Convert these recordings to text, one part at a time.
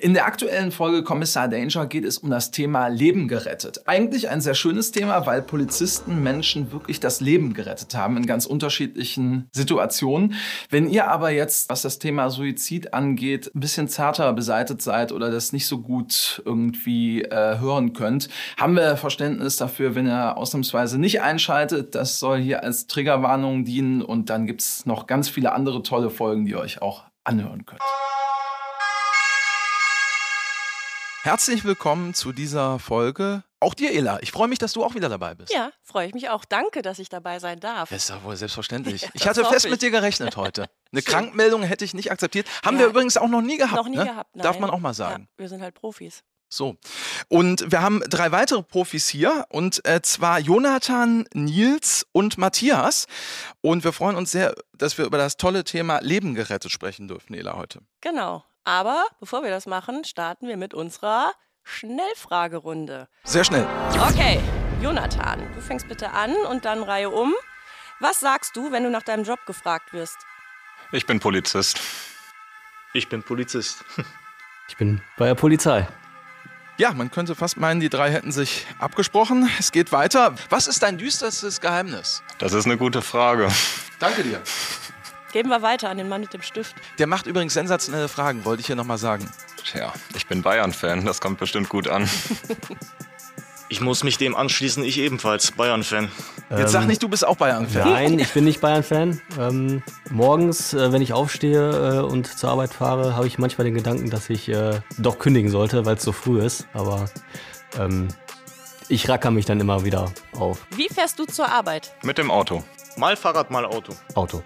In der aktuellen Folge Kommissar Danger geht es um das Thema Leben gerettet. Eigentlich ein sehr schönes Thema, weil Polizisten Menschen wirklich das Leben gerettet haben in ganz unterschiedlichen Situationen. Wenn ihr aber jetzt, was das Thema Suizid angeht, ein bisschen zarter beseitet seid oder das nicht so gut irgendwie äh, hören könnt, haben wir Verständnis dafür, wenn ihr ausnahmsweise nicht einschaltet. Das soll hier als Triggerwarnung dienen und dann gibt's noch ganz viele andere tolle Folgen, die ihr euch auch anhören könnt. Herzlich willkommen zu dieser Folge. Auch dir, Ela. Ich freue mich, dass du auch wieder dabei bist. Ja, freue ich mich auch. Danke, dass ich dabei sein darf. Das ist ja wohl selbstverständlich. Ja, ich hatte fest ich. mit dir gerechnet heute. Eine. Krankmeldung hätte ich nicht akzeptiert. Haben Ja. wir übrigens auch noch nie gehabt. Noch nie ne? gehabt. Nein. Darf man auch mal sagen. Ja, wir sind halt Profis. So. Und wir haben drei weitere Profis hier und äh, zwar Jonathan, Nils und Matthias. Und wir freuen uns sehr, dass wir über das tolle Thema Leben gerettet sprechen dürfen, Ela, heute. Genau. Aber bevor wir das machen, starten wir mit unserer Schnellfragerunde. Sehr schnell. Okay, Jonathan, du fängst bitte an und dann Reihe um. Was sagst du, wenn du nach deinem Job gefragt wirst? Ich bin Polizist. Ich bin Polizist. Ich bin bei der Polizei. Ja, man könnte fast meinen, die drei hätten sich abgesprochen. Es geht weiter. Was ist dein düsterstes Geheimnis? Das ist eine gute Frage. Danke dir. Geben wir weiter an den Mann mit dem Stift. Der macht übrigens sensationelle Fragen, wollte ich hier nochmal sagen. Tja, ich bin Bayern-Fan, das kommt bestimmt gut an. Ich muss mich dem anschließen, ich ebenfalls, Bayern-Fan. Jetzt sag Ähm, nicht, du bist auch Bayern-Fan. Nein, ich bin nicht Bayern-Fan. Ähm, morgens, äh, wenn ich aufstehe äh, und zur Arbeit fahre, habe ich manchmal den Gedanken, dass ich äh, doch kündigen sollte, weil es so früh ist. Aber ähm, ich racker mich dann immer wieder auf. Wie fährst du zur Arbeit? Mit dem Auto. Mal Fahrrad, mal Auto. Auto.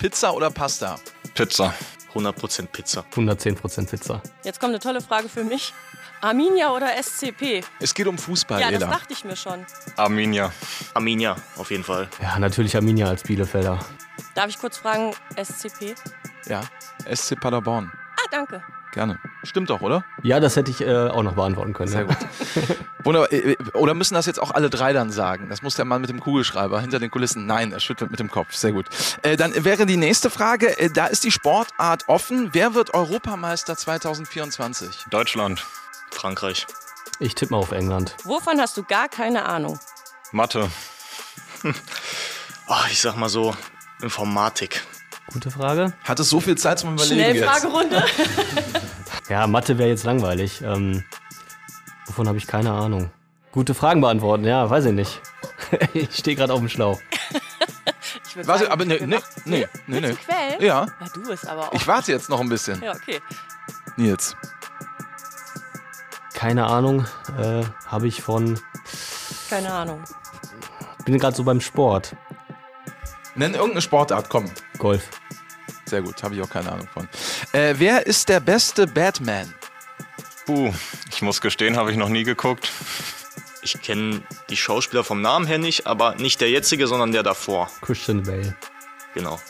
Pizza oder Pasta? Pizza. 100% Pizza. 110% Pizza. Jetzt kommt eine tolle Frage für mich. Arminia oder SCP? Es geht um Fußball, Ja, das Ela. dachte ich mir schon. Arminia. Arminia, auf jeden Fall. Ja, natürlich Arminia als Bielefelder. Darf ich kurz fragen, SCP? Ja, SC Paderborn. Ah, danke. Gerne. Stimmt doch, oder? Ja, das hätte ich äh, auch noch beantworten können. Sehr ja. gut. Wunderbar. Äh, Oder müssen das jetzt auch alle drei dann sagen? Das muss der Mann mit dem Kugelschreiber hinter den Kulissen. Nein, er schüttelt mit dem Kopf. Sehr gut. Äh, dann wäre die nächste Frage, äh, da ist die Sportart offen. Wer wird Europameister 2024? Deutschland. Frankreich. Ich tippe mal auf England. Wovon hast du gar keine Ahnung? Mathe. Ah, ich sag mal so, Informatik. Gute Frage. Hat es so viel Zeit zum Überlegen jetzt? Schnellfragerunde. Ja, Mathe wäre jetzt langweilig. Ähm, wovon habe ich keine Ahnung. Gute Fragen beantworten, ja, weiß ich nicht. ich stehe gerade auf dem Schlauch. Ich Warte, sagen, aber nee, nee, nee, nee, nee. Quälen? Ja, Ja, du bist aber auch. ich warte jetzt noch ein bisschen. ja, okay. Nils. Keine Ahnung, äh, habe ich von. Keine Ahnung. Bin gerade so beim Sport. Nenn irgendeine Sportart, komm. Golf. Sehr gut, habe ich auch keine Ahnung von. Äh, wer ist der beste Batman? Puh, ich muss gestehen, habe ich noch nie geguckt. Ich kenne die Schauspieler vom Namen her nicht, aber nicht der jetzige, sondern der davor. Christian Bale. Genau.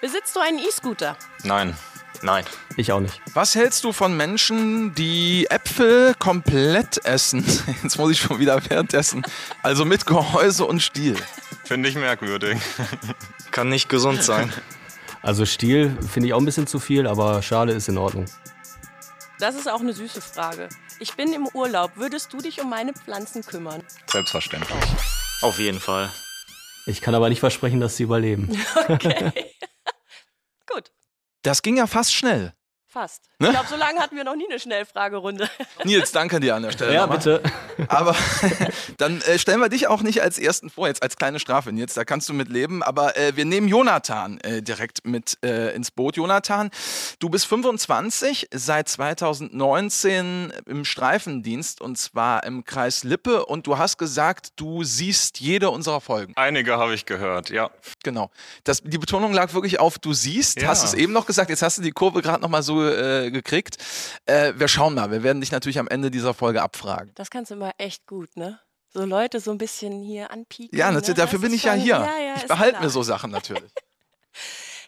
Besitzt du einen E-Scooter? Nein. Nein. Ich auch nicht. Was hältst du von Menschen, die Äpfel komplett essen? Jetzt muss ich schon wieder währenddessen. Also mit Gehäuse und Stiel. Finde ich merkwürdig. Kann nicht gesund sein. Also Stiel finde ich auch ein bisschen zu viel, aber Schale ist in Ordnung. Das ist auch eine süße Frage. Ich bin im Urlaub. Würdest du dich um meine Pflanzen kümmern? Selbstverständlich. Auf jeden Fall. Ich kann aber nicht versprechen, dass sie überleben. Okay. Gut, Das ging ja fast schnell. Fast. Ne? Ich glaube, so lange hatten wir noch nie eine Schnellfragerunde. Nils, danke dir an der Stelle. Ja, nochmal. bitte. Aber dann äh, stellen wir dich auch nicht als ersten vor, jetzt als kleine Strafe, Nils, da kannst du mit leben. Aber äh, wir nehmen Jonathan äh, direkt mit äh, ins Boot. Jonathan, du bist 25, seit 2019 im Streifendienst und zwar im Kreis Lippe und du hast gesagt, du siehst jede unserer Folgen. Einige habe ich gehört, ja. Genau. Das, die Betonung lag wirklich auf, du siehst, Ja. hast es eben noch gesagt, jetzt hast du die Kurve gerade nochmal so äh, gekriegt. Äh, wir schauen mal, wir werden dich natürlich am Ende dieser Folge abfragen. Das kannst du immer echt gut, ne? So Leute so ein bisschen hier anpieken. Ja, ne? dafür bin ich ja hier. Ja, ja, ich behalte klar. mir so Sachen natürlich.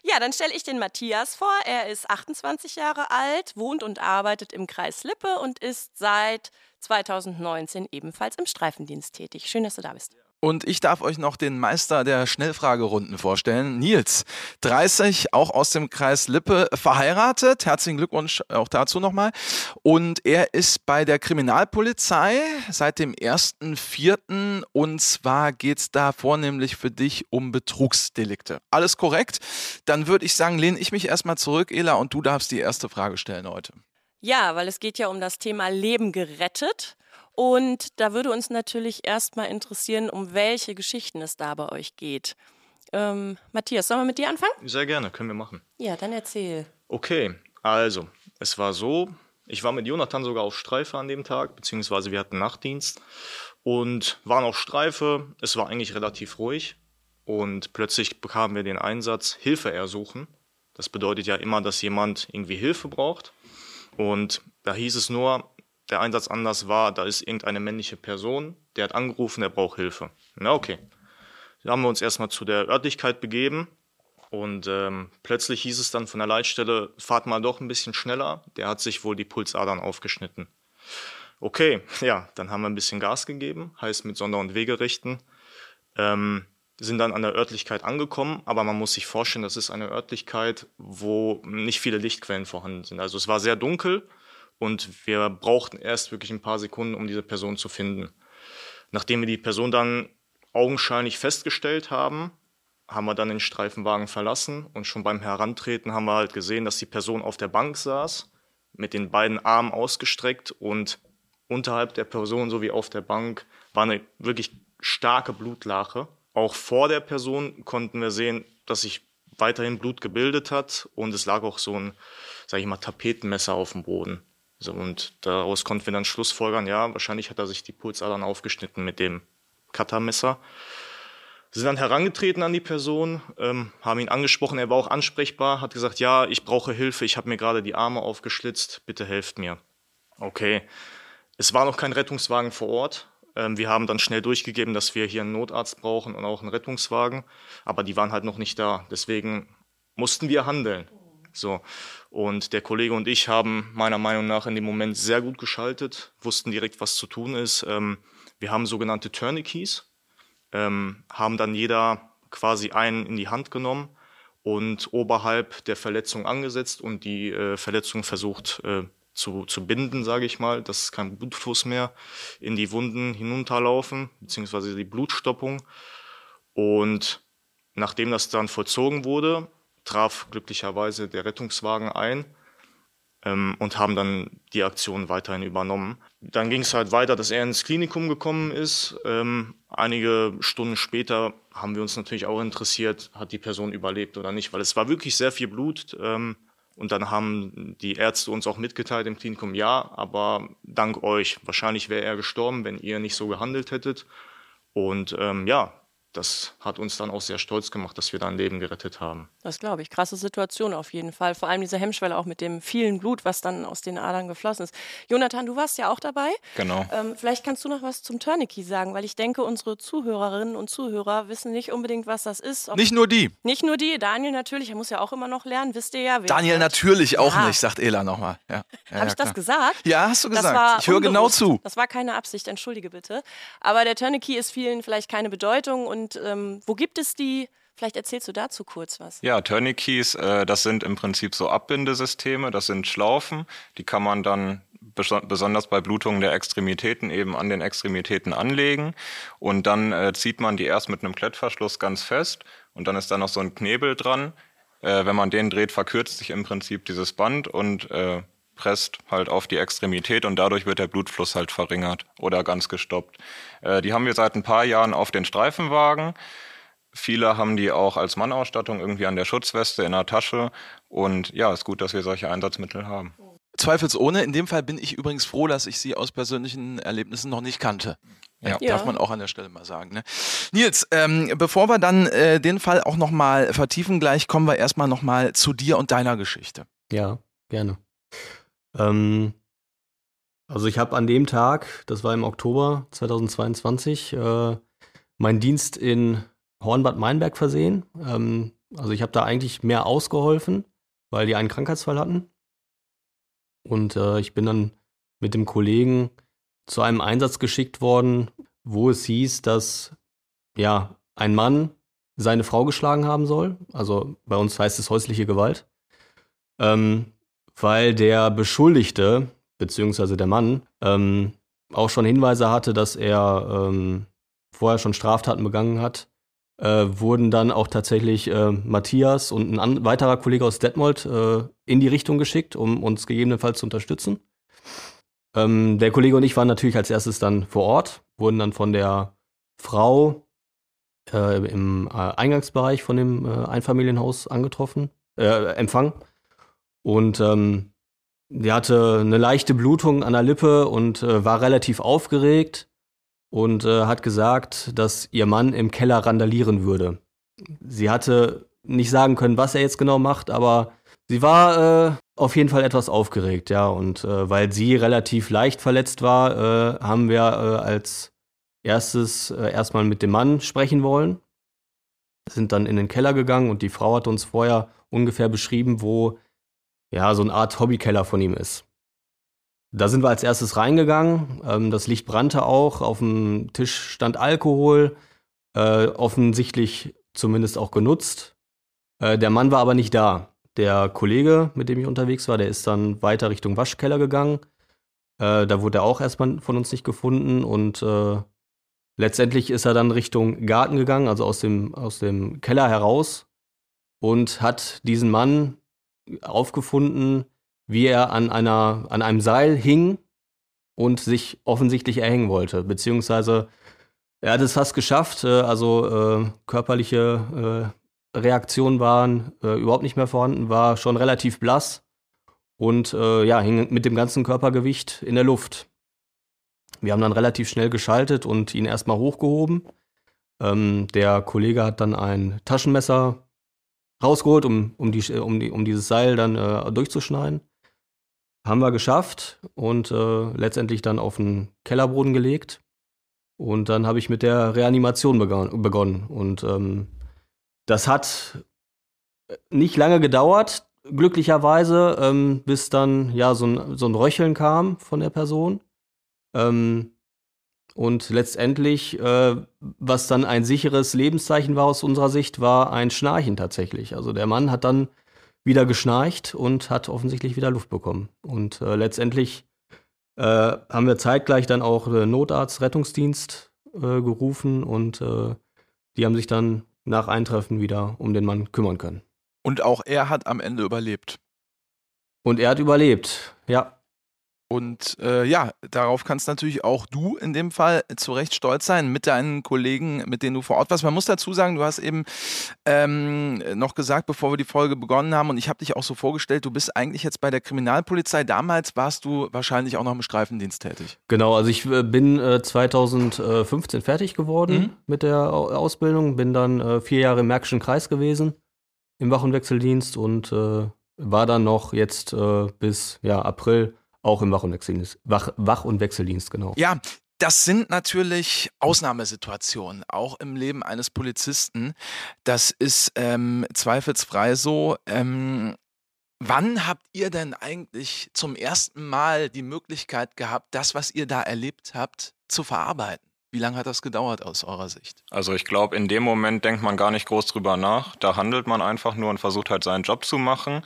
Ja, dann stelle ich den Matthias vor. Er ist 28 Jahre alt, wohnt und arbeitet im Kreis Lippe und ist seit 2019 ebenfalls im Streifendienst tätig. Schön, dass du da bist. Und ich darf euch noch den Meister der Schnellfragerunden vorstellen. Nils, 30, auch aus dem Kreis Lippe, verheiratet. Herzlichen Glückwunsch auch dazu nochmal. Und er ist bei der Kriminalpolizei seit dem 1.4. Und zwar geht es da vornehmlich für dich um Betrugsdelikte. Alles korrekt? Dann würde ich sagen, lehne ich mich erstmal zurück, Ela, und du darfst die erste Frage stellen heute. Ja, weil es geht ja um das Thema Leben gerettet. Und da würde uns natürlich erstmal interessieren, um welche Geschichten es da bei euch geht. Ähm, Matthias, sollen wir mit dir anfangen? Sehr gerne, können wir machen. Ja, dann erzähl. Okay, also, es war so, ich war mit Jonathan sogar auf Streife an dem Tag, beziehungsweise wir hatten Nachtdienst und waren auf Streife. Es war eigentlich relativ ruhig und plötzlich bekamen wir den Einsatz Hilfe ersuchen. Das bedeutet ja immer, dass jemand irgendwie Hilfe braucht. Und da hieß es nur, der Einsatz anders war, da ist irgendeine männliche Person, der hat angerufen, der braucht Hilfe. Na okay. Da haben wir uns erstmal zu der Örtlichkeit begeben und ähm, plötzlich hieß es dann von der Leitstelle, fahrt mal doch ein bisschen schneller, der hat sich wohl die Pulsadern aufgeschnitten. Okay, ja, dann haben wir ein bisschen Gas gegeben, heißt mit Sonder- und Wegerichten. Ähm, sind dann an der Örtlichkeit angekommen, aber man muss sich vorstellen, das ist eine Örtlichkeit, wo nicht viele Lichtquellen vorhanden sind. Also es war sehr dunkel und wir brauchten erst wirklich ein paar Sekunden, um diese Person zu finden. Nachdem wir die Person dann augenscheinlich festgestellt haben, haben wir dann den Streifenwagen verlassen und schon beim Herantreten haben wir halt gesehen, dass die Person auf der Bank saß, mit den beiden Armen ausgestreckt und unterhalb der Person sowie auf der Bank war eine wirklich starke Blutlache. Auch vor der Person konnten wir sehen, dass sich weiterhin Blut gebildet hat und es lag auch so ein, sag ich mal, Tapetenmesser auf dem Boden. So, und daraus konnten wir dann schlussfolgern, ja, wahrscheinlich hat er sich die Pulsadern aufgeschnitten mit dem Cuttermesser. Sind dann herangetreten an die Person, ähm, haben ihn angesprochen, er war auch ansprechbar, hat gesagt, ja, ich brauche Hilfe, ich habe mir gerade die Arme aufgeschlitzt, bitte helft mir. Okay, es war noch kein Rettungswagen vor Ort. Ähm, wir haben dann schnell durchgegeben, dass wir hier einen Notarzt brauchen und auch einen Rettungswagen, aber die waren halt noch nicht da. Deswegen mussten wir handeln. So. Und der Kollege und ich haben meiner Meinung nach in dem Moment sehr gut geschaltet, wussten direkt, was zu tun ist. Ähm, wir haben sogenannte Tourniquets, ähm, haben dann jeder quasi einen in die Hand genommen und oberhalb der Verletzung angesetzt und die äh, Verletzung versucht äh, zu, zu binden, sage ich mal, dass kein Blutfluss mehr in die Wunden hinunterlaufen, beziehungsweise die Blutstoppung. Und nachdem das dann vollzogen wurde, traf glücklicherweise der Rettungswagen ein ähm, und haben dann die Aktion weiterhin übernommen. Dann ging es halt weiter, dass er ins Klinikum gekommen ist. Ähm, einige Stunden später haben wir uns natürlich auch interessiert, hat die Person überlebt oder nicht, weil es war wirklich sehr viel Blut. Ähm, und dann haben die Ärzte uns auch mitgeteilt im Klinikum, ja, aber dank euch. Wahrscheinlich wäre er gestorben, wenn ihr nicht so gehandelt hättet. Und ähm, ja, das hat uns dann auch sehr stolz gemacht, dass wir da ein Leben gerettet haben. Das glaube ich. Krasse Situation auf jeden Fall. Vor allem diese Hemmschwelle auch mit dem vielen Blut, was dann aus den Adern geflossen ist. Jonathan, du warst ja auch dabei. Genau. Ähm, vielleicht kannst du noch was zum Tourniquet sagen, weil ich denke, unsere Zuhörerinnen und Zuhörer wissen nicht unbedingt, was das ist. Ob nicht nur die. Nicht nur die. Daniel natürlich, er muss ja auch immer noch lernen, wisst ihr ja. Daniel hat. natürlich auch ja. nicht, sagt Ela nochmal. Ja. Ja, Habe ich das gesagt? Ja, hast du gesagt. Ich höre genau zu. Das war keine Absicht, entschuldige bitte. Aber der Tourniquet ist vielen vielleicht keine Bedeutung und ähm, wo gibt es die? Vielleicht erzählst du dazu kurz was. Ja, Tourniquets, äh, das sind im Prinzip so Abbindesysteme, das sind Schlaufen, die kann man dann besonders bei Blutungen der Extremitäten eben an den Extremitäten anlegen und dann äh, zieht man die erst mit einem Klettverschluss ganz fest und dann ist da noch so ein Knebel dran. Äh, wenn man den dreht, verkürzt sich im Prinzip dieses Band und äh, presst halt auf die Extremität und dadurch wird der Blutfluss halt verringert oder ganz gestoppt. Äh, die haben wir seit ein paar Jahren auf den Streifenwagen. Viele haben die auch als Mannausstattung irgendwie an der Schutzweste in der Tasche. Und ja, ist gut, dass wir solche Einsatzmittel haben. Zweifelsohne. In dem Fall bin ich übrigens froh, dass ich sie aus persönlichen Erlebnissen noch nicht kannte. Ja, ja. darf man auch an der Stelle mal sagen. Ne? Nils, ähm, bevor wir dann äh, den Fall auch nochmal vertiefen, gleich kommen wir erstmal nochmal zu dir und deiner Geschichte. Ja, gerne. Ähm, also ich habe an dem Tag, das war im Oktober 2022, äh, meinen Dienst in Hornbad Meinberg versehen. Ähm, also ich habe da eigentlich mehr ausgeholfen, weil die einen Krankheitsfall hatten. Und äh, ich bin dann mit dem Kollegen zu einem Einsatz geschickt worden, wo es hieß, dass ja, ein Mann seine Frau geschlagen haben soll. Also bei uns heißt es häusliche Gewalt. Ähm, weil der Beschuldigte, beziehungsweise der Mann, ähm, auch schon Hinweise hatte, dass er ähm, vorher schon Straftaten begangen hat, äh, wurden dann auch tatsächlich äh, Matthias und ein an, weiterer Kollege aus Detmold äh, in die Richtung geschickt, um uns gegebenenfalls zu unterstützen. Ähm, der Kollege und ich waren natürlich als erstes dann vor Ort, wurden dann von der Frau äh, im äh, Eingangsbereich von dem äh, Einfamilienhaus angetroffen, empfangen. Und ähm, die hatte eine leichte Blutung an der Lippe und war relativ aufgeregt und hat gesagt, dass ihr Mann im Keller randalieren würde. Sie hatte nicht sagen können, was er jetzt genau macht, aber sie war auf jeden Fall etwas aufgeregt, ja. Und äh, weil sie relativ leicht verletzt war, äh, haben wir äh, als erstes äh, erstmal mit dem Mann sprechen wollen. Sind dann in den Keller gegangen und die Frau hat uns vorher ungefähr beschrieben, wo ja so eine Art Hobbykeller von ihm ist. Da sind wir als erstes reingegangen. Ähm, das Licht brannte auch. Auf dem Tisch stand Alkohol, äh, offensichtlich zumindest auch genutzt. Äh, der Mann war aber nicht da. Der Kollege, mit dem ich unterwegs war, der ist dann weiter Richtung Waschkeller gegangen. Äh, da wurde er auch erstmal von uns nicht gefunden und äh, letztendlich ist er dann Richtung Garten gegangen, also aus dem, aus dem Keller heraus und hat diesen Mann aufgefunden, wie er an, einer, an einem Seil hing und sich offensichtlich erhängen wollte, beziehungsweise er hat es fast geschafft, äh, also äh, körperliche äh, Reaktionen waren äh, überhaupt nicht mehr vorhanden, war schon relativ blass und äh, ja, hing mit dem ganzen Körpergewicht in der Luft. Wir haben dann relativ schnell geschaltet und ihn erstmal hochgehoben. Ähm, der Kollege hat dann ein Taschenmesser rausgeholt, um, um, die, um, die, um dieses Seil dann äh, durchzuschneiden. Haben wir geschafft und äh, letztendlich dann auf den Kellerboden gelegt. Und dann habe ich mit der Reanimation begonnen. Und ähm, das hat äh, nicht lange gedauert, glücklicherweise, ähm, bis dann ja so ein, so ein Röcheln kam von der Person. Ähm, und letztendlich, äh, was dann ein sicheres Lebenszeichen war aus unserer Sicht, war ein Schnarchen tatsächlich. Also der Mann hat dann wieder geschnarcht und hat offensichtlich wieder Luft bekommen. Und äh, letztendlich äh, haben wir zeitgleich dann auch Notarzt, Rettungsdienst äh, gerufen und äh, die haben sich dann nach Eintreffen wieder um den Mann kümmern können. Und auch er hat am Ende überlebt. Und er hat überlebt, ja. Und äh, ja, darauf kannst natürlich auch du in dem Fall zu Recht stolz sein mit deinen Kollegen, mit denen du vor Ort warst. Man muss dazu sagen, du hast eben ähm, noch gesagt, bevor wir die Folge begonnen haben, und ich habe dich auch so vorgestellt, du bist eigentlich jetzt bei der Kriminalpolizei. Damals warst du wahrscheinlich auch noch im Streifendienst tätig. Genau, also ich äh, bin äh, 2015 fertig geworden mhm. mit der Ausbildung, bin dann äh, vier Jahre im Märkischen Kreis gewesen, im Wach- und Wechseldienst und äh, war dann noch jetzt äh, bis ja, April auch im Wach- und Wechseldienst. Wach-, Wach und Wechseldienst, genau. Ja, das sind natürlich Ausnahmesituationen, auch im Leben eines Polizisten. Das ist ähm, zweifelsfrei so. Ähm, wann habt ihr denn eigentlich zum ersten Mal die Möglichkeit gehabt, das, was ihr da erlebt habt, zu verarbeiten? Wie lange hat das gedauert aus eurer Sicht? Also ich glaube, in dem Moment denkt man gar nicht groß drüber nach. Da handelt man einfach nur und versucht halt seinen Job zu machen.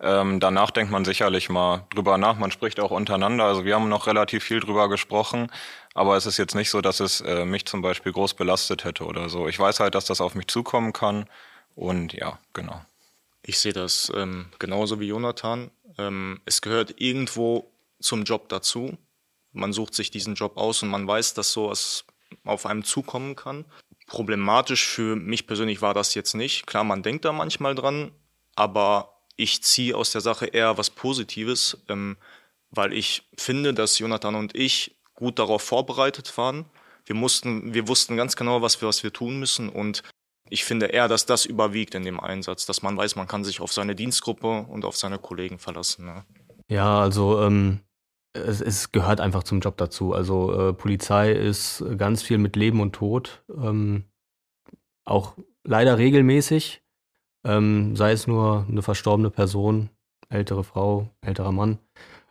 Ähm, danach denkt man sicherlich mal drüber nach. Man spricht auch untereinander. Also wir haben noch relativ viel drüber gesprochen. Aber es ist jetzt nicht so, dass es äh, mich zum Beispiel groß belastet hätte oder so. Ich weiß halt, dass das auf mich zukommen kann. Und ja, genau. Ich sehe das ähm, genauso wie Jonathan. Ähm, es gehört irgendwo zum Job dazu man sucht sich diesen Job aus und man weiß, dass sowas auf einem zukommen kann. Problematisch für mich persönlich war das jetzt nicht. Klar, man denkt da manchmal dran, aber ich ziehe aus der Sache eher was Positives, ähm, weil ich finde, dass Jonathan und ich gut darauf vorbereitet waren. Wir, mussten, wir wussten ganz genau, was wir, was wir tun müssen und ich finde eher, dass das überwiegt in dem Einsatz, dass man weiß, man kann sich auf seine Dienstgruppe und auf seine Kollegen verlassen. Ne? Ja, also ähm, es, es, gehört einfach zum Job dazu. Also äh, Polizei ist ganz viel mit Leben und Tod, ähm, auch leider regelmäßig, ähm, sei es nur eine verstorbene Person, ältere Frau, älterer Mann.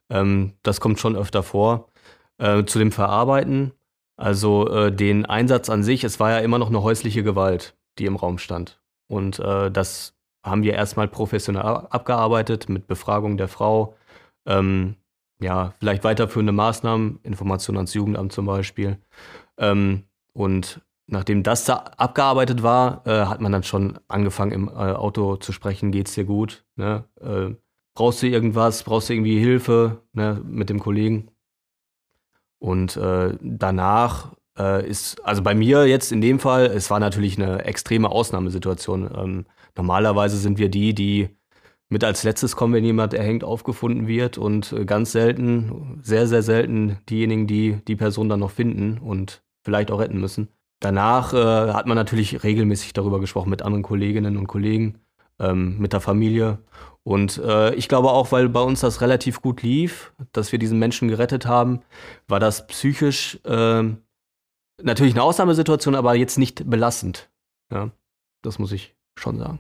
Ähm, das kommt schon öfter vor. Äh, zu dem Verarbeiten, Also äh, den Einsatz an sich, es war ja immer noch eine häusliche Gewalt, die im Raum stand. Und äh, das haben wir erstmal professionell abgearbeitet mit Befragung der Frau. Ähm, ja, vielleicht weiterführende Maßnahmen, Informationen ans Jugendamt zum Beispiel. Ähm, und nachdem das da abgearbeitet war, äh, hat man dann schon angefangen im äh, Auto zu sprechen, geht's dir gut? Ne? Äh, brauchst du irgendwas? Brauchst du irgendwie Hilfe ne? mit dem Kollegen? Und äh, danach äh, ist, also bei mir jetzt in dem Fall, es war natürlich eine extreme Ausnahmesituation. Ähm, normalerweise sind wir die, die mit als letztes kommen, wenn jemand erhängt aufgefunden wird und äh, ganz selten, sehr, sehr selten diejenigen, die die Person dann noch finden und vielleicht auch retten müssen. Danach äh, hat man natürlich regelmäßig darüber gesprochen mit anderen Kolleginnen und Kollegen, ähm, mit der Familie. Und äh, ich glaube auch, weil bei uns das relativ gut lief, dass wir diesen Menschen gerettet haben, war das psychisch äh, natürlich eine Ausnahmesituation, aber jetzt nicht belastend. Ja, das muss ich schon sagen.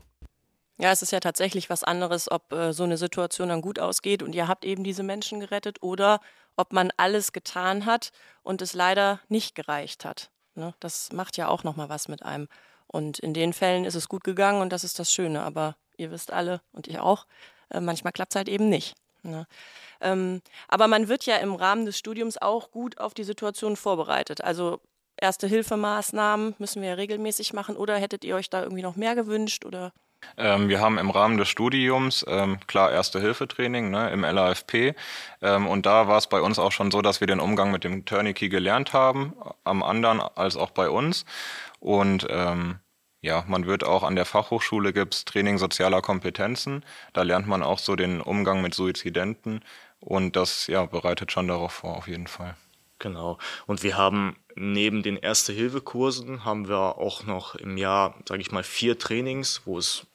Ja, es ist ja tatsächlich was anderes, ob äh, so eine Situation dann gut ausgeht und ihr habt eben diese Menschen gerettet oder ob man alles getan hat und es leider nicht gereicht hat. Ne? Das macht ja auch nochmal was mit einem. Und in den Fällen ist es gut gegangen und das ist das Schöne. Aber ihr wisst alle und ich auch, äh, manchmal klappt es halt eben nicht. Ne? Ähm, aber man wird ja im Rahmen des Studiums auch gut auf die Situation vorbereitet. Also Erste-Hilfemaßnahmen müssen wir ja regelmäßig machen oder hättet ihr euch da irgendwie noch mehr gewünscht oder? Ähm, wir haben im Rahmen des Studiums ähm, klar Erste-Hilfe-Training ne, im LAFP ähm, und da war es bei uns auch schon so, dass wir den Umgang mit dem Tourniquet gelernt haben, am anderen als auch bei uns und ähm, ja, man wird auch an der Fachhochschule gibt's Training sozialer Kompetenzen. Da lernt man auch so den Umgang mit Suizidenten und das ja bereitet schon darauf vor, auf jeden Fall. Genau. Und wir haben neben den Erste-Hilfe-Kursen haben wir auch noch im Jahr, sage ich mal, vier Trainings, wo es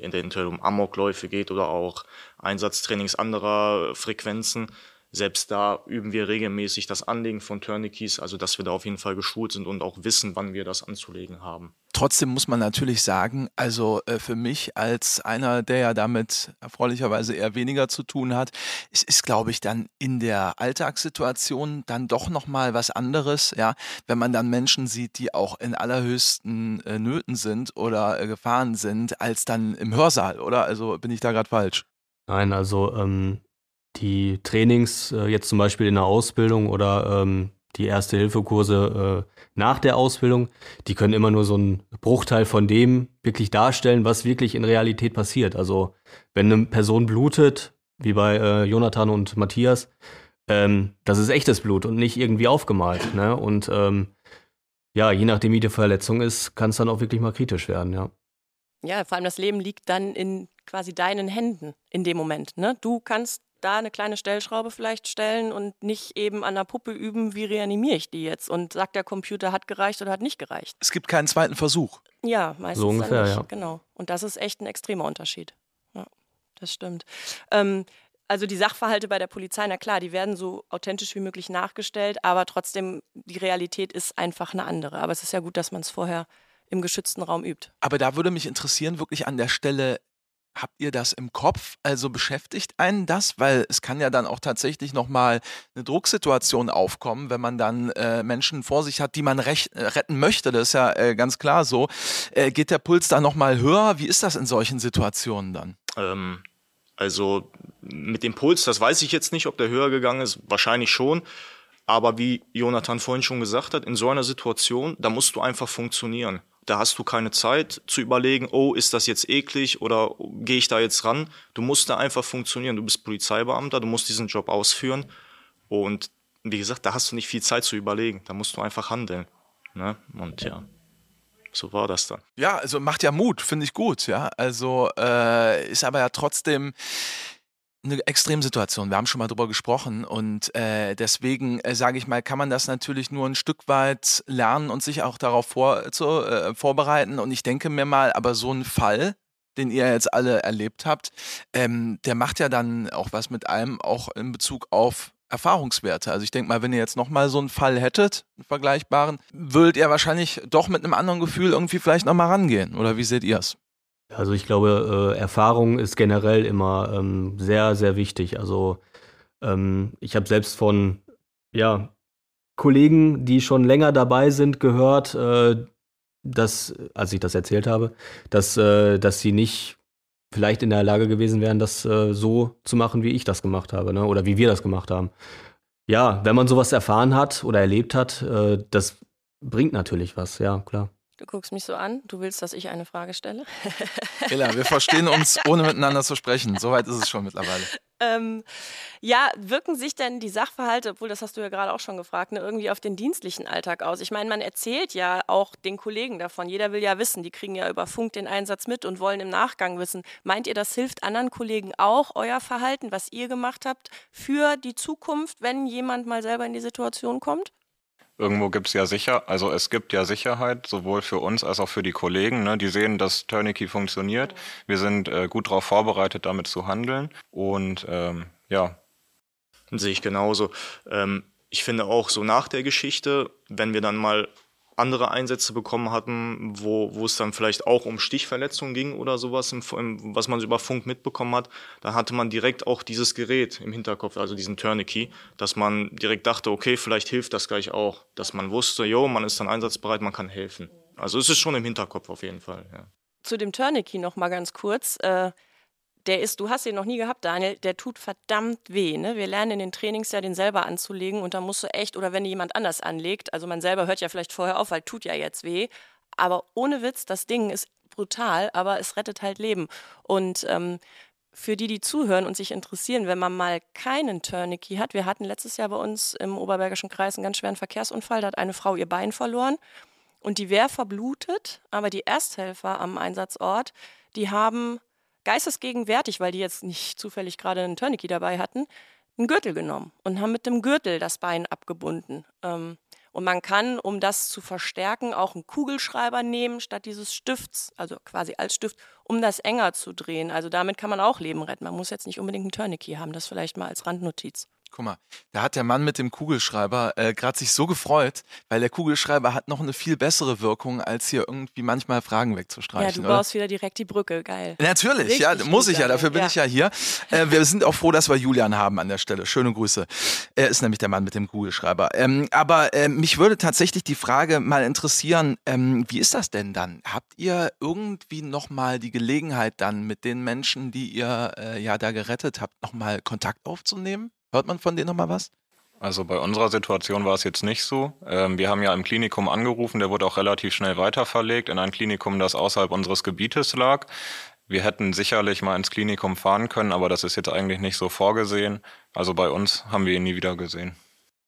eventuell um Amokläufe geht oder auch Einsatztrainings anderer Frequenzen. Selbst da üben wir regelmäßig das Anlegen von Tourniquets, also dass wir da auf jeden Fall geschult sind und auch wissen, wann wir das anzulegen haben. Trotzdem muss man natürlich sagen, also äh, für mich als einer, der ja damit erfreulicherweise eher weniger zu tun hat, es ist, glaube ich, dann in der Alltagssituation dann doch nochmal was anderes, ja, wenn man dann Menschen sieht, die auch in allerhöchsten äh, Nöten sind oder äh, Gefahren sind, als dann im Hörsaal, oder? Also bin ich da gerade falsch? Nein, also ähm, die Trainings, äh, jetzt zum Beispiel in der Ausbildung oder ähm, die Erste-Hilfe-Kurse äh, nach der Ausbildung, die können immer nur so einen Bruchteil von dem wirklich darstellen, was wirklich in Realität passiert. Also wenn eine Person blutet, wie bei äh, Jonathan und Matthias, ähm, das ist echtes Blut und nicht irgendwie aufgemalt. Ne? Und ähm, ja, je nachdem, wie die Verletzung ist, kann es dann auch wirklich mal kritisch werden, ja. Ja, vor allem das Leben liegt dann in quasi deinen Händen in dem Moment. Ne? Du kannst da eine kleine Stellschraube vielleicht stellen und nicht eben an der Puppe üben, wie reanimiere ich die jetzt und sagt der Computer, hat gereicht oder hat nicht gereicht. Es gibt keinen zweiten Versuch. Ja, meistens so ungefähr, nicht. ja. Genau. Und das ist echt ein extremer Unterschied. Ja, das stimmt. Ähm, also die Sachverhalte bei der Polizei, na klar, die werden so authentisch wie möglich nachgestellt, aber trotzdem, die Realität ist einfach eine andere. Aber es ist ja gut, dass man es vorher im geschützten Raum übt. Aber da würde mich interessieren, wirklich an der Stelle, Habt ihr das im Kopf? Also beschäftigt einen das? Weil es kann ja dann auch tatsächlich nochmal eine Drucksituation aufkommen, wenn man dann äh, Menschen vor sich hat, die man rech- äh, retten möchte. Das ist ja äh, ganz klar so. Äh, geht der Puls da nochmal höher? Wie ist das in solchen Situationen dann? Ähm, also mit dem Puls, das weiß ich jetzt nicht, ob der höher gegangen ist. Wahrscheinlich schon. Aber wie Jonathan vorhin schon gesagt hat, in so einer Situation, da musst du einfach funktionieren. Da hast du keine Zeit zu überlegen, oh, ist das jetzt eklig oder gehe ich da jetzt ran? Du musst da einfach funktionieren. Du bist Polizeibeamter, du musst diesen Job ausführen. Und wie gesagt, da hast du nicht viel Zeit zu überlegen. Da musst du einfach handeln. Ne? Und ja, so war das dann. Ja, also macht ja Mut, finde ich gut, ja. Also äh, ist aber ja trotzdem eine Extremsituation. Wir haben schon mal drüber gesprochen und äh, deswegen äh, sage ich mal, kann man das natürlich nur ein Stück weit lernen und sich auch darauf vor, zu, äh, vorbereiten. Und ich denke mir mal, aber so ein Fall, den ihr jetzt alle erlebt habt, ähm, der macht ja dann auch was mit einem, auch in Bezug auf Erfahrungswerte. Also ich denke mal, wenn ihr jetzt nochmal so einen Fall hättet, einen vergleichbaren, würdet ihr wahrscheinlich doch mit einem anderen Gefühl irgendwie vielleicht nochmal rangehen. Oder wie seht ihr es? Also ich glaube, äh, Erfahrung ist generell immer ähm, sehr, sehr wichtig. Also ähm, ich habe selbst von ja Kollegen, die schon länger dabei sind, gehört, äh, dass, als ich das erzählt habe, dass, äh, dass sie nicht vielleicht in der Lage gewesen wären, das so zu machen, wie ich das gemacht habe, ne? oder wie wir das gemacht haben. Ja, wenn man sowas erfahren hat oder erlebt hat, das bringt natürlich was, ja, klar. Du guckst mich so an, du willst, dass ich eine Frage stelle. Ella, wir verstehen uns, ohne miteinander zu sprechen. Soweit ist es schon mittlerweile. Ähm, ja, wirken sich denn die Sachverhalte, obwohl das hast du ja gerade auch schon gefragt, ne, irgendwie auf den dienstlichen Alltag aus? Ich meine, man erzählt ja auch den Kollegen davon. Jeder will ja wissen, die kriegen ja über Funk den Einsatz mit und wollen im Nachgang wissen. Meint ihr, das hilft anderen Kollegen auch, euer Verhalten, was ihr gemacht habt, für die Zukunft, wenn jemand mal selber in die Situation kommt? Irgendwo gibt es ja sicher, also es gibt ja Sicherheit, sowohl für uns als auch für die Kollegen. Ne? Die sehen, dass Turnkey funktioniert. Wir sind äh, gut darauf vorbereitet, damit zu handeln. Und ähm, ja. Sehe ich genauso. Ähm, ich finde auch so nach der Geschichte, wenn wir dann mal andere Einsätze bekommen hatten, wo, wo es dann vielleicht auch um Stichverletzungen ging oder sowas, im, im, was man über Funk mitbekommen hat, da hatte man direkt auch dieses Gerät im Hinterkopf, also diesen Tourniquet, dass man direkt dachte, okay, vielleicht hilft das gleich auch, dass man wusste, jo, man ist dann einsatzbereit, man kann helfen. Also es ist schon im Hinterkopf auf jeden Fall. Ja. Zu dem Tourniquet noch mal ganz kurz. Äh der ist, du hast ihn noch nie gehabt, Daniel, der tut verdammt weh. Ne? Wir lernen in den Trainings ja, den selber anzulegen und da musst du echt, oder wenn jemand anders anlegt, also man selber hört ja vielleicht vorher auf, weil tut ja jetzt weh, aber ohne Witz, das Ding ist brutal, aber es rettet halt Leben. Und ähm, für die, die zuhören und sich interessieren, wenn man mal keinen Tourniquet hat, wir hatten letztes Jahr bei uns im Oberbergischen Kreis einen ganz schweren Verkehrsunfall, da hat eine Frau ihr Bein verloren und die wäre verblutet, aber die Ersthelfer am Einsatzort, die haben geistesgegenwärtig, weil die jetzt nicht zufällig gerade einen Tourniquet dabei hatten, einen Gürtel genommen und haben mit dem Gürtel das Bein abgebunden. Ähm, und man kann, um das zu verstärken, auch einen Kugelschreiber nehmen statt dieses Stifts, also quasi als Stift, um das enger zu drehen. Also damit kann man auch Leben retten. Man muss jetzt nicht unbedingt einen Tourniquet haben, das vielleicht mal als Randnotiz. Guck mal, da hat der Mann mit dem Kugelschreiber äh, gerade sich so gefreut, weil der Kugelschreiber hat noch eine viel bessere Wirkung, als hier irgendwie manchmal Fragen wegzustreichen. Ja, du baust oder? wieder direkt die Brücke, geil. Natürlich, Richtig ja, muss ich ja, dafür bin ja. ich ja hier. Äh, wir sind auch froh, dass wir Julian haben an der Stelle. Schöne Grüße. Er ist nämlich der Mann mit dem Kugelschreiber. Ähm, aber äh, mich würde tatsächlich die Frage mal interessieren, ähm, wie ist das denn dann? Habt ihr irgendwie nochmal die Gelegenheit dann mit den Menschen, die ihr äh, ja da gerettet habt, nochmal Kontakt aufzunehmen? Hört man von denen nochmal was? Also bei unserer Situation war es jetzt nicht so. Ähm, wir haben ja im Klinikum angerufen, der wurde auch relativ schnell weiterverlegt in ein Klinikum, das außerhalb unseres Gebietes lag. Wir hätten sicherlich mal ins Klinikum fahren können, aber das ist jetzt eigentlich nicht so vorgesehen. Also bei uns haben wir ihn nie wieder gesehen.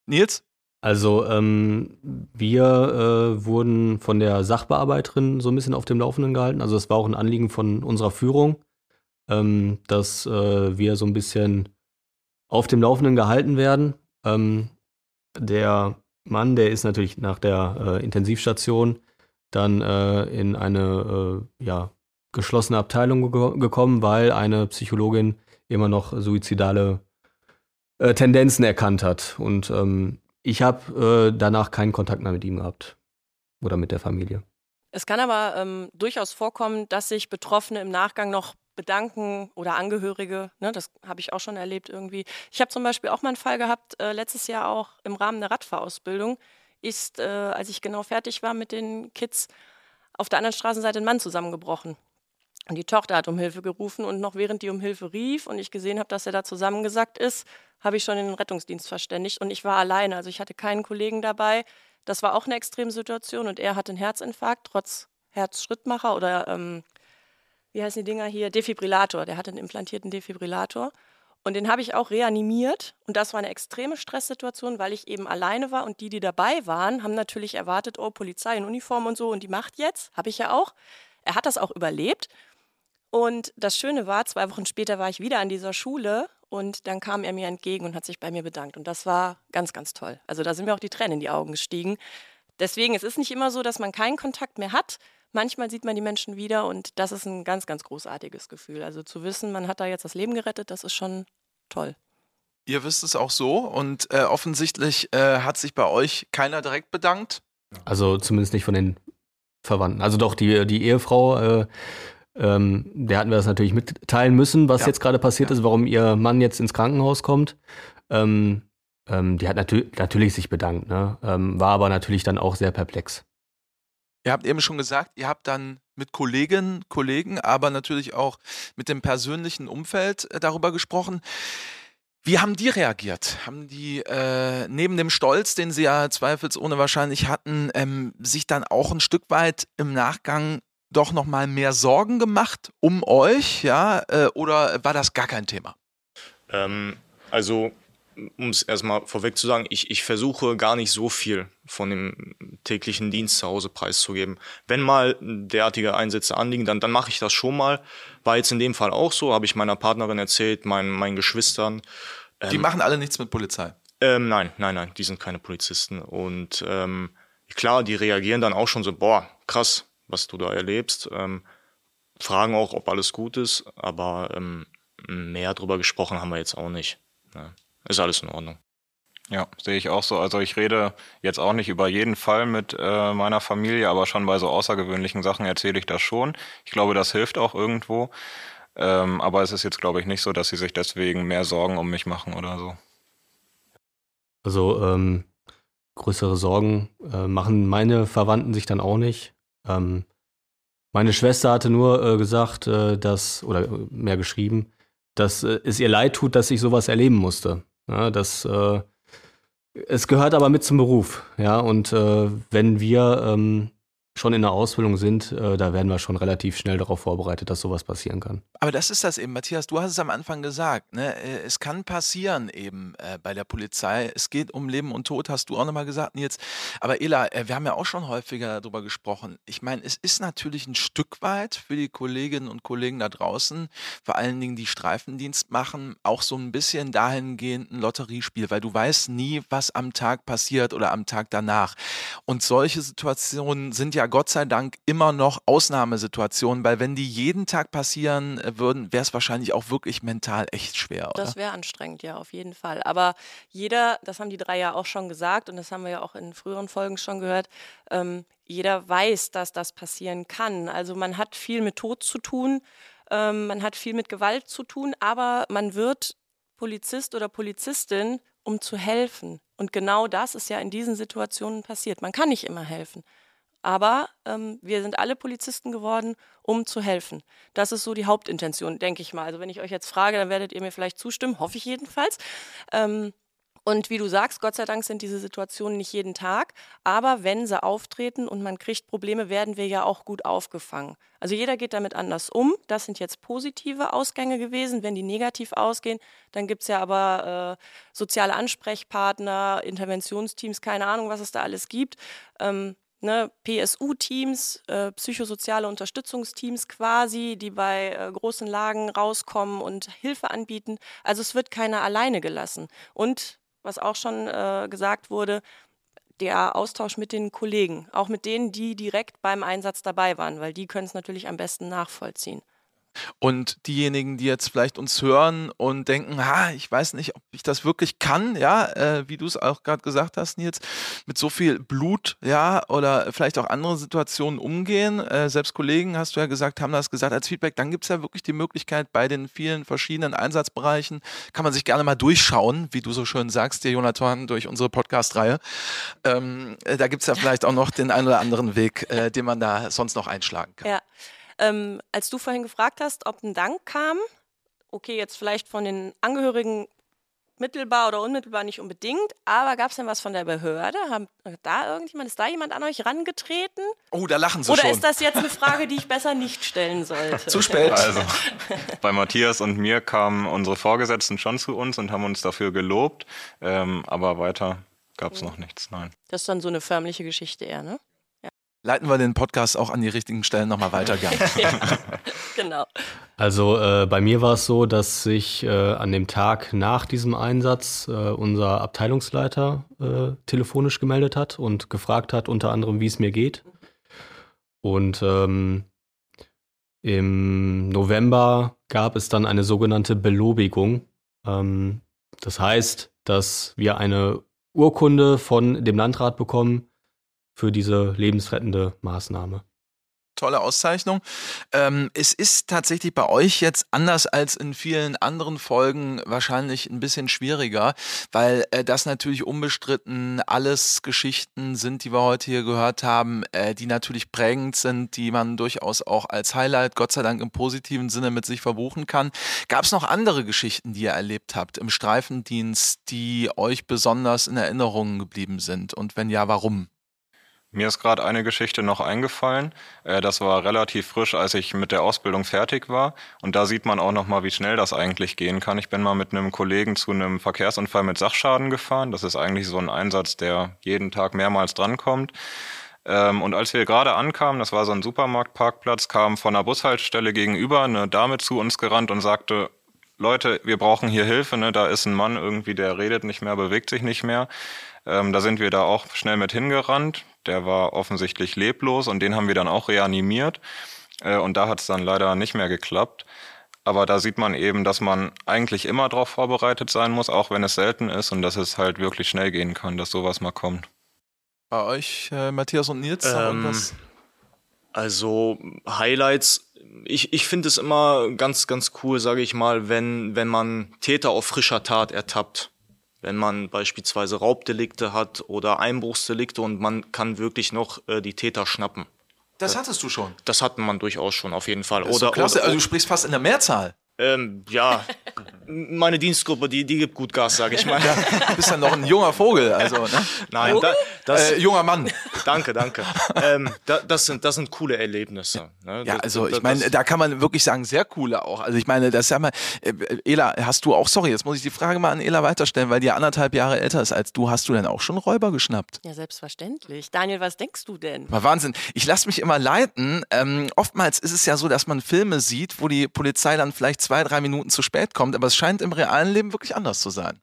Nils? Also ähm, wir äh, wurden von der Sachbearbeiterin so ein bisschen auf dem Laufenden gehalten. Also es war auch ein Anliegen von unserer Führung, ähm, dass äh, wir so ein bisschen auf dem Laufenden gehalten werden. Ähm, der Mann, der ist natürlich nach der äh, Intensivstation dann äh, in eine äh, ja, geschlossene Abteilung ge gekommen, weil eine Psychologin immer noch suizidale äh, Tendenzen erkannt hat. Und ähm, ich habe äh, danach keinen Kontakt mehr mit ihm gehabt oder mit der Familie. Es kann aber ähm, durchaus vorkommen, dass sich Betroffene im Nachgang noch bedanken oder Angehörige. Ne, das habe ich auch schon erlebt irgendwie. Ich habe zum Beispiel auch mal einen Fall gehabt, äh, letztes Jahr auch im Rahmen der Radfahrausbildung, ist, äh, als ich genau fertig war mit den Kids, auf der anderen Straßenseite ein Mann zusammengebrochen. Und die Tochter hat um Hilfe gerufen und noch während die um Hilfe rief und ich gesehen habe, dass er da zusammengesackt ist, habe ich schon den Rettungsdienst verständigt und ich war alleine. Also ich hatte keinen Kollegen dabei. Das war auch eine Extremsituation und er hatte einen Herzinfarkt, trotz Herzschrittmacher oder ähm, wie heißen die Dinger hier, Defibrillator. Der hatte einen implantierten Defibrillator. Und den habe ich auch reanimiert. Und das war eine extreme Stresssituation, weil ich eben alleine war. Und die, die dabei waren, haben natürlich erwartet, oh, Polizei in Uniform und so. Und die macht jetzt. Habe ich ja auch. Er hat das auch überlebt. Und das Schöne war, zwei Wochen später war ich wieder an dieser Schule. Und dann kam er mir entgegen und hat sich bei mir bedankt. Und das war ganz, ganz toll. Also da sind mir auch die Tränen in die Augen gestiegen. Deswegen, es ist nicht immer so, dass man keinen Kontakt mehr hat. Manchmal sieht man die Menschen wieder und das ist ein ganz, ganz großartiges Gefühl. Also zu wissen, man hat da jetzt das Leben gerettet, das ist schon toll. Ihr wisst es auch so und äh, offensichtlich äh, hat sich bei euch keiner direkt bedankt. Also zumindest nicht von den Verwandten. Also doch, die, die Ehefrau, äh, ähm, der hatten wir das natürlich mitteilen müssen, was ja. jetzt gerade passiert ja. ist, warum ihr Mann jetzt ins Krankenhaus kommt. Ähm, ähm, die hat natür natürlich sich bedankt, ne? ähm, war aber natürlich dann auch sehr perplex. Ihr habt eben schon gesagt, ihr habt dann mit Kolleginnen, Kollegen, aber natürlich auch mit dem persönlichen Umfeld äh, darüber gesprochen. Wie haben die reagiert? Haben die äh, neben dem Stolz, den sie ja zweifelsohne wahrscheinlich hatten, ähm, sich dann auch ein Stück weit im Nachgang doch noch mal mehr Sorgen gemacht um euch, ja? Äh, oder war das gar kein Thema? Ähm, also um es erstmal vorweg zu sagen, ich, ich versuche gar nicht so viel von dem täglichen Dienst zu Hause preiszugeben. Wenn mal derartige Einsätze anliegen, dann, dann mache ich das schon mal. War jetzt in dem Fall auch so, habe ich meiner Partnerin erzählt, meinen, meinen Geschwistern. Die ähm, machen alle nichts mit Polizei? Ähm, nein, nein, nein, die sind keine Polizisten. Und ähm, klar, die reagieren dann auch schon so, boah, krass, was du da erlebst. Ähm, fragen auch, ob alles gut ist, aber ähm, mehr drüber gesprochen haben wir jetzt auch nicht. Ne? Ist alles in Ordnung. Ja, sehe ich auch so. Also ich rede jetzt auch nicht über jeden Fall mit äh, meiner Familie, aber schon bei so außergewöhnlichen Sachen erzähle ich das schon. Ich glaube, das hilft auch irgendwo. Ähm, aber es ist jetzt, glaube ich, nicht so, dass sie sich deswegen mehr Sorgen um mich machen oder so. Also ähm, größere Sorgen äh, machen meine Verwandten sich dann auch nicht. Ähm, meine Schwester hatte nur äh, gesagt, äh, dass, oder mehr geschrieben, dass äh, es ihr leid tut, dass ich sowas erleben musste. Ja, das, äh, es gehört aber mit zum Beruf. Ja, und äh, wenn wir ähm, schon in der Ausbildung sind, äh, da werden wir schon relativ schnell darauf vorbereitet, dass sowas passieren kann. Aber das ist das eben, Matthias, du hast es am Anfang gesagt, ne? Äh, es kann passieren eben äh, bei der Polizei. Es geht um Leben und Tod, hast du auch nochmal gesagt, Nils. Aber Ela, wir haben ja auch schon häufiger darüber gesprochen. Ich meine, es ist natürlich ein Stück weit für die Kolleginnen und Kollegen da draußen, vor allen Dingen die Streifendienst machen, auch so ein bisschen dahingehend ein Lotteriespiel, weil du weißt nie, was am Tag passiert oder am Tag danach. Und solche Situationen sind ja Gott sei Dank immer noch Ausnahmesituationen, weil wenn die jeden Tag passieren äh, würden, wäre es wahrscheinlich auch wirklich mental echt schwer. Oder? Das wäre anstrengend, ja, auf jeden Fall. Aber jeder, das haben die drei ja auch schon gesagt und das haben wir ja auch in früheren Folgen schon gehört, ähm, jeder weiß, dass das passieren kann. Also man hat viel mit Tod zu tun, ähm, man hat viel mit Gewalt zu tun, aber man wird Polizist oder Polizistin, um zu helfen. Und genau das ist ja in diesen Situationen passiert. Man kann nicht immer helfen. Aber ähm, wir sind alle Polizisten geworden, um zu helfen. Das ist so die Hauptintention, denke ich mal. Also wenn ich euch jetzt frage, dann werdet ihr mir vielleicht zustimmen, hoffe ich jedenfalls. Ähm, und wie du sagst, Gott sei Dank sind diese Situationen nicht jeden Tag, aber wenn sie auftreten und man kriegt Probleme, werden wir ja auch gut aufgefangen. Also jeder geht damit anders um. Das sind jetzt positive Ausgänge gewesen. Wenn die negativ ausgehen, dann gibt es ja aber äh, soziale Ansprechpartner, Interventionsteams, keine Ahnung, was es da alles gibt. Ähm, ne, PSU-Teams, äh, psychosoziale Unterstützungsteams quasi, die bei äh, großen Lagen rauskommen und Hilfe anbieten. Also es wird keiner alleine gelassen. Und was auch schon äh, gesagt wurde, der Austausch mit den Kollegen, auch mit denen, die direkt beim Einsatz dabei waren, weil die können es natürlich am besten nachvollziehen. Und diejenigen, die jetzt vielleicht uns hören und denken, ha, ich weiß nicht, ob ich das wirklich kann, ja, äh, wie du es auch gerade gesagt hast, Nils, mit so viel Blut, ja, oder vielleicht auch andere Situationen umgehen. Äh, selbst Kollegen, hast du ja gesagt, haben das gesagt als Feedback. Dann gibt es ja wirklich die Möglichkeit, bei den vielen verschiedenen Einsatzbereichen kann man sich gerne mal durchschauen, wie du so schön sagst, dir Jonathan, durch unsere Podcast-Reihe. Ähm, äh, da gibt es ja vielleicht auch noch den einen oder anderen Weg, äh, den man da sonst noch einschlagen kann. Ja. Ähm, als du vorhin gefragt hast, ob ein Dank kam, okay, jetzt vielleicht von den Angehörigen mittelbar oder unmittelbar nicht unbedingt, aber gab es denn was von der Behörde? Haben da irgendjemand, ist da jemand an euch rangetreten? Oh, da lachen sie Oder schon. ist das jetzt eine Frage, die ich besser nicht stellen sollte? Zu spät. Also, bei Matthias und mir kamen unsere Vorgesetzten schon zu uns und haben uns dafür gelobt, ähm, aber weiter gab es noch nichts, nein. Das ist dann so eine förmliche Geschichte eher, ne? Leiten wir den Podcast auch an die richtigen Stellen nochmal weiter gern. ja, genau. Also äh, bei mir war es so, dass sich äh, an dem Tag nach diesem Einsatz äh, unser Abteilungsleiter äh, telefonisch gemeldet hat und gefragt hat, unter anderem, wie es mir geht. Und ähm, im November gab es dann eine sogenannte Belobigung. Ähm, das heißt, dass wir eine Urkunde von dem Landrat bekommen, für diese lebensrettende Maßnahme. tolle Auszeichnung. Ähm, es ist tatsächlich bei euch jetzt anders als in vielen anderen Folgen wahrscheinlich ein bisschen schwieriger, weil äh, das natürlich unbestritten alles Geschichten sind, die wir heute hier gehört haben, äh, die natürlich prägend sind, die man durchaus auch als Highlight, Gott sei Dank im positiven Sinne mit sich verbuchen kann. Gab es noch andere Geschichten, die ihr erlebt habt im Streifendienst, die euch besonders in Erinnerung geblieben sind? Und wenn ja, warum? Mir ist gerade eine Geschichte noch eingefallen. Äh, das war relativ frisch, als ich mit der Ausbildung fertig war. Und da sieht man auch noch mal, wie schnell das eigentlich gehen kann. Ich bin mal mit einem Kollegen zu einem Verkehrsunfall mit Sachschaden gefahren. Das ist eigentlich so ein Einsatz, der jeden Tag mehrmals drankommt. Ähm, und als wir gerade ankamen, das war so ein Supermarktparkplatz, kam von der Bushaltestelle gegenüber eine Dame zu uns gerannt und sagte, Leute, wir brauchen hier Hilfe, ne? da ist ein Mann irgendwie, der redet nicht mehr, bewegt sich nicht mehr. Ähm, da sind wir da auch schnell mit hingerannt. Der war offensichtlich leblos und den haben wir dann auch reanimiert. Äh, und da hat es dann leider nicht mehr geklappt. Aber da sieht man eben, dass man eigentlich immer darauf vorbereitet sein muss, auch wenn es selten ist und dass es halt wirklich schnell gehen kann, dass sowas mal kommt. Bei euch, äh, Matthias und Nils, ähm, Also Highlights, ich, ich finde es immer ganz, ganz cool, sage ich mal, wenn, wenn man Täter auf frischer Tat ertappt wenn man beispielsweise Raubdelikte hat oder Einbruchsdelikte und man kann wirklich noch äh, die Täter schnappen. Das hattest du schon. Das hatten man durchaus schon, auf jeden Fall. Das oder, klasse. Oder, also du sprichst fast in der Mehrzahl. Ähm, ja, meine Dienstgruppe, die, die gibt gut Gas, sage ich mal. Ja, du bist ja noch ein junger Vogel, also. Ne? Nein, da, das, äh, junger Mann. Danke, danke. Ähm, da, das, sind, das sind coole Erlebnisse. Ne? Ja, also ich meine, da kann man wirklich sagen, sehr coole auch. Also ich meine, das ist ja mal, äh, Ela, hast du auch, sorry, jetzt muss ich die Frage mal an Ela weiterstellen, weil die anderthalb Jahre älter ist als du. Hast du denn auch schon Räuber geschnappt? Ja, selbstverständlich. Daniel, was denkst du denn? Mal Wahnsinn. Ich lasse mich immer leiten. Ähm, oftmals ist es ja so, dass man Filme sieht, wo die Polizei dann vielleicht zwei, drei Minuten zu spät kommt, aber es scheint im realen Leben wirklich anders zu sein.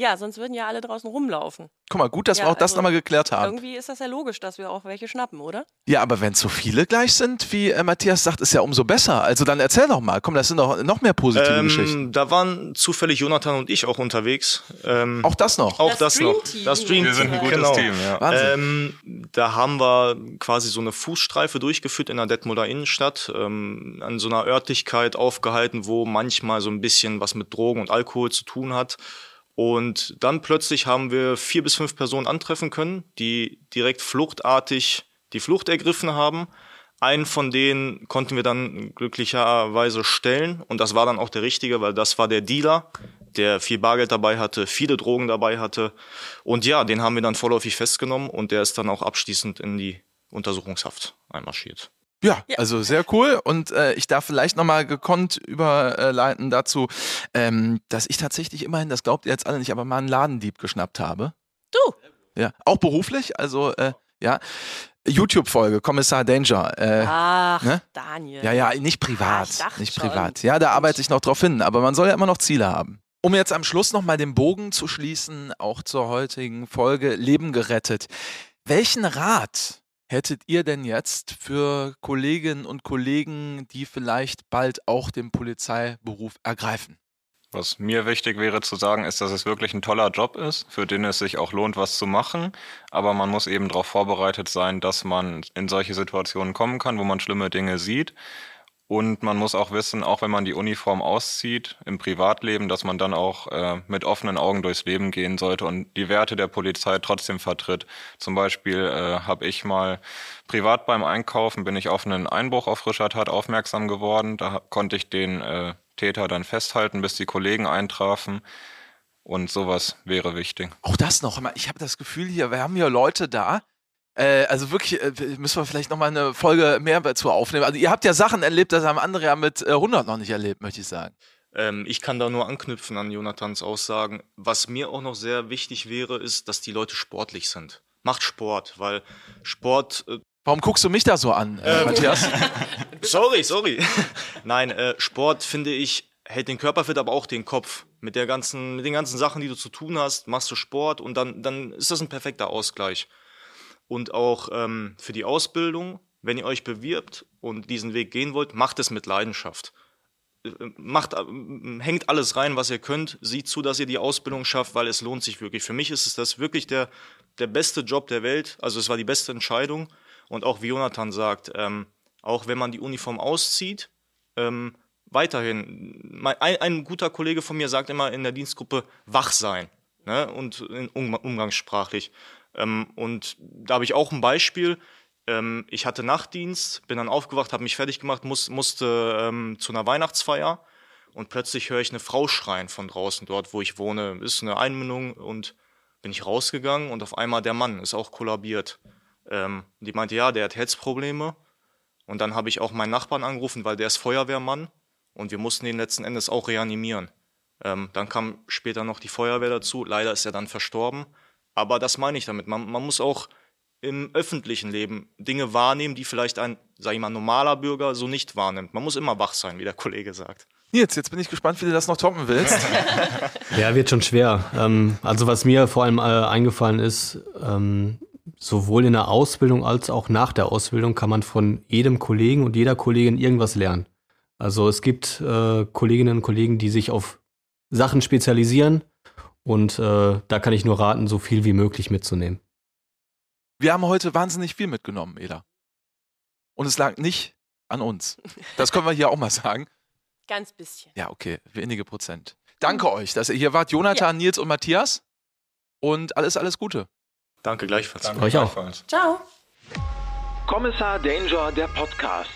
Ja, sonst würden ja alle draußen rumlaufen. Guck mal, gut, dass ja, wir auch das also nochmal geklärt haben. Irgendwie ist das ja logisch, dass wir auch welche schnappen, oder? Ja, aber wenn so viele gleich sind, wie äh, Matthias sagt, ist ja umso besser. Also dann erzähl doch mal. Komm, das sind doch noch mehr positive ähm, Geschichten. Da waren zufällig Jonathan und ich auch unterwegs. Ähm, auch das noch? Auch das, das noch. Das Dream Wir sind ein gutes genau. Team, ja. Ähm, da haben wir quasi so eine Fußstreife durchgeführt in der Detmolder Innenstadt, ähm, an so einer Örtlichkeit aufgehalten, wo manchmal so ein bisschen was mit Drogen und Alkohol zu tun hat. Und dann plötzlich haben wir vier bis fünf Personen antreffen können, die direkt fluchtartig die Flucht ergriffen haben. Einen von denen konnten wir dann glücklicherweise stellen und das war dann auch der richtige, weil das war der Dealer, der viel Bargeld dabei hatte, viele Drogen dabei hatte. Und ja, den haben wir dann vorläufig festgenommen und der ist dann auch abschließend in die Untersuchungshaft einmarschiert. Ja, ja, also sehr cool. Und äh, ich darf vielleicht nochmal gekonnt überleiten dazu, ähm, dass ich tatsächlich immerhin, das glaubt ihr jetzt alle nicht, aber mal einen Ladendieb geschnappt habe. Du? Ja, auch beruflich, also äh, ja. YouTube-Folge, Kommissar Danger. Äh, Ach, ne? Daniel. Ja, ja, nicht privat. Ach, nicht schon. privat. Ja, da arbeite ich noch drauf hin, aber man soll ja immer noch Ziele haben. Um jetzt am Schluss nochmal den Bogen zu schließen, auch zur heutigen Folge Leben gerettet. Welchen Rat hättet ihr denn jetzt für Kolleginnen und Kollegen, die vielleicht bald auch den Polizeiberuf ergreifen? Was mir wichtig wäre zu sagen, ist, dass es wirklich ein toller Job ist, für den es sich auch lohnt, was zu machen. Aber man muss eben darauf vorbereitet sein, dass man in solche Situationen kommen kann, wo man schlimme Dinge sieht. Und man muss auch wissen, auch wenn man die Uniform auszieht im Privatleben, dass man dann auch äh, mit offenen Augen durchs Leben gehen sollte und die Werte der Polizei trotzdem vertritt. Zum Beispiel äh, habe ich mal privat beim Einkaufen, bin ich auf einen Einbruch auf frischer Tat aufmerksam geworden. Da konnte ich den äh, Täter dann festhalten, bis die Kollegen eintrafen. Und sowas wäre wichtig. Auch das noch. Ich habe das Gefühl hier, wir haben hier Leute da, äh, also wirklich, äh, müssen wir vielleicht nochmal eine Folge mehr dazu aufnehmen. Also ihr habt ja Sachen erlebt, das haben andere ja mit äh, 100 noch nicht erlebt, möchte ich sagen. Ähm, ich kann da nur anknüpfen an Jonathans Aussagen. Was mir auch noch sehr wichtig wäre, ist, dass die Leute sportlich sind. Macht Sport, weil Sport äh, Warum guckst du mich da so an, äh, ähm, Matthias? sorry, sorry. Nein, äh, Sport finde ich hält den Körper fit, aber auch den Kopf. Mit der ganzen, mit den ganzen Sachen, die du zu tun hast, machst du Sport und dann, dann ist das ein perfekter Ausgleich und auch ähm, für die Ausbildung, wenn ihr euch bewirbt und diesen Weg gehen wollt, macht es mit Leidenschaft. Äh, macht, äh, hängt alles rein, was ihr könnt, sieht zu, dass ihr die Ausbildung schafft, weil es lohnt sich wirklich. Für mich ist es das wirklich der, der beste Job der Welt, also es war die beste Entscheidung und auch wie Jonathan sagt, ähm, auch wenn man die Uniform auszieht, ähm, weiterhin. Ein, ein, guter Kollege von mir sagt immer in der Dienstgruppe wach sein ne? und um, umgangssprachlich. Ähm, und da habe ich auch ein Beispiel. Ähm, ich hatte Nachtdienst, bin dann aufgewacht, habe mich fertig gemacht, muss, musste ähm, zu einer Weihnachtsfeier und plötzlich höre ich eine Frau schreien von draußen dort, wo ich wohne. Ist eine Einmündung und bin ich rausgegangen und auf einmal der Mann ist auch kollabiert. Ähm, die meinte, ja, der hat Herzprobleme. Und dann habe ich auch meinen Nachbarn angerufen, weil der ist Feuerwehrmann und wir mussten ihn letzten Endes auch reanimieren. Ähm, dann kam später noch die Feuerwehr dazu. Leider ist er dann verstorben. Aber das meine ich damit. Man, man muss auch im öffentlichen Leben Dinge wahrnehmen, die vielleicht ein, sag ich mal, normaler Bürger so nicht wahrnimmt. Man muss immer wach sein, wie der Kollege sagt. Nils, jetzt bin ich gespannt, wie du das noch toppen willst. ja, wird schon schwer. Ähm, also was mir vor allem äh, eingefallen ist, ähm, sowohl in der Ausbildung als auch nach der Ausbildung kann man von jedem Kollegen und jeder Kollegin irgendwas lernen. Also es gibt äh, Kolleginnen und Kollegen, die sich auf Sachen spezialisieren und äh, da kann ich nur raten, so viel wie möglich mitzunehmen. Wir haben heute wahnsinnig viel mitgenommen, Eda. Und es lag nicht an uns. Das können wir hier auch mal sagen. Ganz bisschen. Ja, okay, wenige Prozent. Danke mhm. euch, dass ihr hier wart. Jonathan, ja. Nils und Matthias. Und alles, alles Gute. Danke gleichfalls. Danke euch auch. Ciao. Kommissar Danger, der Podcast.